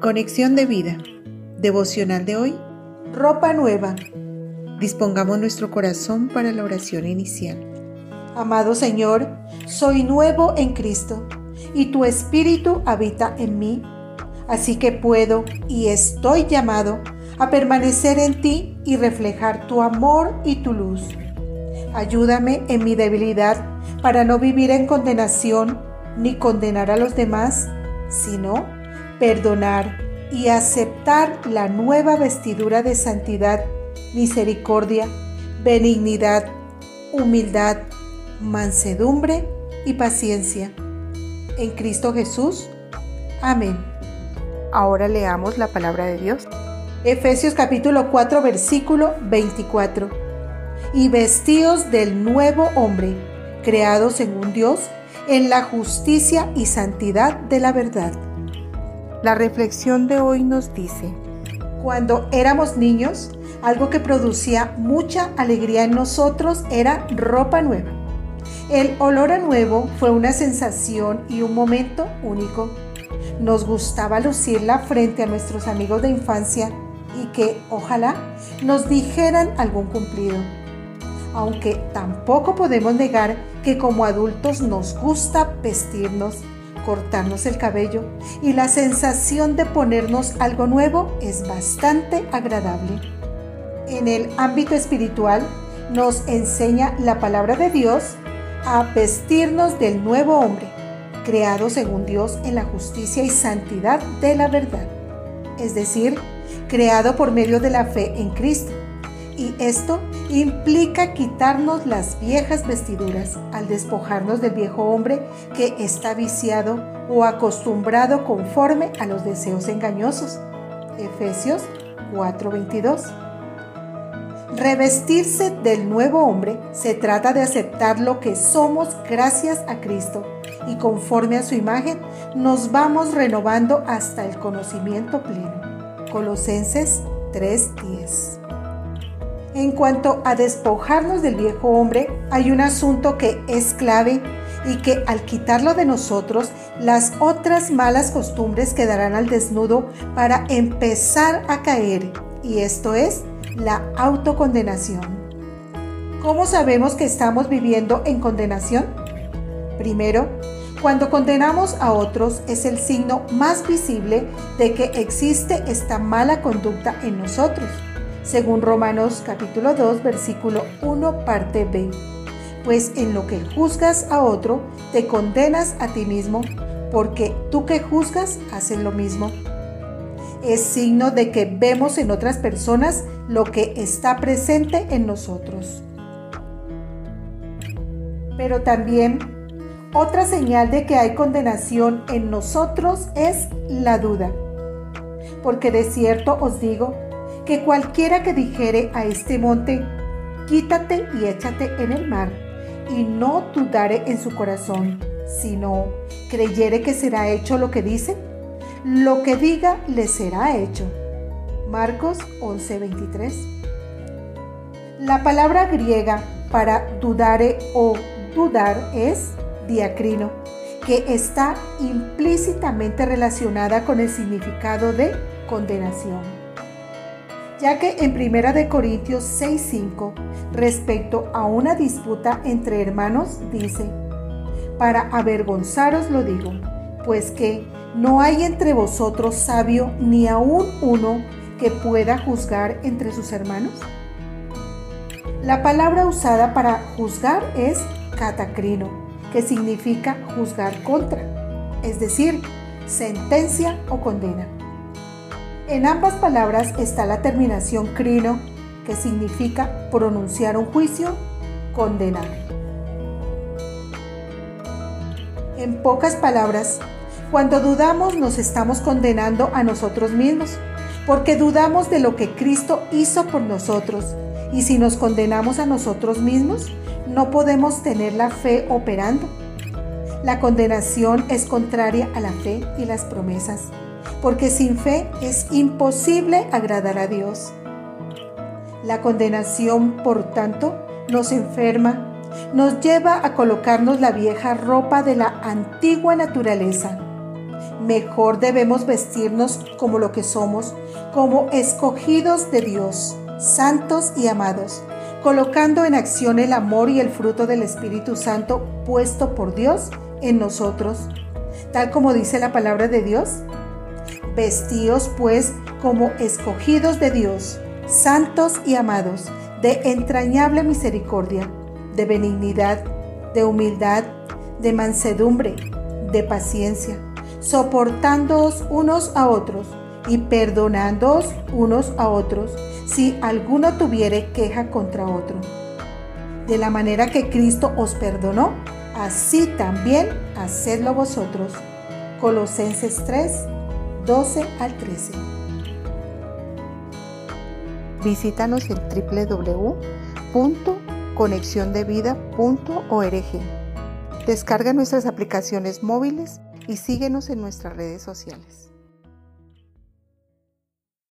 Conexión de vida. Devocional de hoy. Ropa nueva. Dispongamos nuestro corazón para la oración inicial. Amado Señor, soy nuevo en Cristo y tu Espíritu habita en mí. Así que puedo y estoy llamado a permanecer en ti y reflejar tu amor y tu luz. Ayúdame en mi debilidad para no vivir en condenación ni condenar a los demás, sino perdonar y aceptar la nueva vestidura de santidad, misericordia, benignidad, humildad, mansedumbre y paciencia. En Cristo Jesús. Amén. Ahora leamos la palabra de Dios. Efesios capítulo 4 versículo 24. Y vestidos del nuevo hombre, creado según Dios, en la justicia y santidad de la verdad. La reflexión de hoy nos dice, cuando éramos niños, algo que producía mucha alegría en nosotros era ropa nueva. El olor a nuevo fue una sensación y un momento único. Nos gustaba lucirla frente a nuestros amigos de infancia y que, ojalá, nos dijeran algún cumplido. Aunque tampoco podemos negar que como adultos nos gusta vestirnos cortarnos el cabello y la sensación de ponernos algo nuevo es bastante agradable. En el ámbito espiritual nos enseña la palabra de Dios a vestirnos del nuevo hombre, creado según Dios en la justicia y santidad de la verdad, es decir, creado por medio de la fe en Cristo y esto implica quitarnos las viejas vestiduras al despojarnos del viejo hombre que está viciado o acostumbrado conforme a los deseos engañosos. Efesios 4:22. Revestirse del nuevo hombre se trata de aceptar lo que somos gracias a Cristo y conforme a su imagen nos vamos renovando hasta el conocimiento pleno. Colosenses 3:10. En cuanto a despojarnos del viejo hombre, hay un asunto que es clave y que al quitarlo de nosotros, las otras malas costumbres quedarán al desnudo para empezar a caer, y esto es la autocondenación. ¿Cómo sabemos que estamos viviendo en condenación? Primero, cuando condenamos a otros es el signo más visible de que existe esta mala conducta en nosotros según Romanos capítulo 2, versículo 1, parte B. Pues en lo que juzgas a otro, te condenas a ti mismo, porque tú que juzgas haces lo mismo. Es signo de que vemos en otras personas lo que está presente en nosotros. Pero también otra señal de que hay condenación en nosotros es la duda. Porque de cierto os digo que cualquiera que dijere a este monte, quítate y échate en el mar, y no dudare en su corazón, sino creyere que será hecho lo que dice, lo que diga le será hecho. Marcos 11:23. La palabra griega para dudare o dudar es diacrino, que está implícitamente relacionada con el significado de condenación ya que en 1 Corintios 6:5, respecto a una disputa entre hermanos, dice, para avergonzaros lo digo, pues que no hay entre vosotros sabio ni aún uno que pueda juzgar entre sus hermanos. La palabra usada para juzgar es catacrino, que significa juzgar contra, es decir, sentencia o condena. En ambas palabras está la terminación crino, que significa pronunciar un juicio, condenar. En pocas palabras, cuando dudamos nos estamos condenando a nosotros mismos, porque dudamos de lo que Cristo hizo por nosotros. Y si nos condenamos a nosotros mismos, no podemos tener la fe operando. La condenación es contraria a la fe y las promesas porque sin fe es imposible agradar a Dios. La condenación, por tanto, nos enferma, nos lleva a colocarnos la vieja ropa de la antigua naturaleza, Mejor debemos vestirnos como lo que somos, como escogidos de Dios, santos y amados, colocando en acción el amor y el fruto del Espíritu Santo puesto por Dios en nosotros, tal como dice la palabra de Dios. Vestíos pues como escogidos de Dios, santos y amados, de entrañable misericordia, de benignidad, de humildad, de mansedumbre, de paciencia, soportándoos unos a otros y perdonándoos unos a otros si alguno tuviere queja contra otro. De la manera que Cristo os perdonó, así también hacedlo vosotros. Colosenses 3, 12 al 13. Visítanos en www.conexiondevida.org. Descarga nuestras aplicaciones móviles y síguenos en nuestras redes sociales.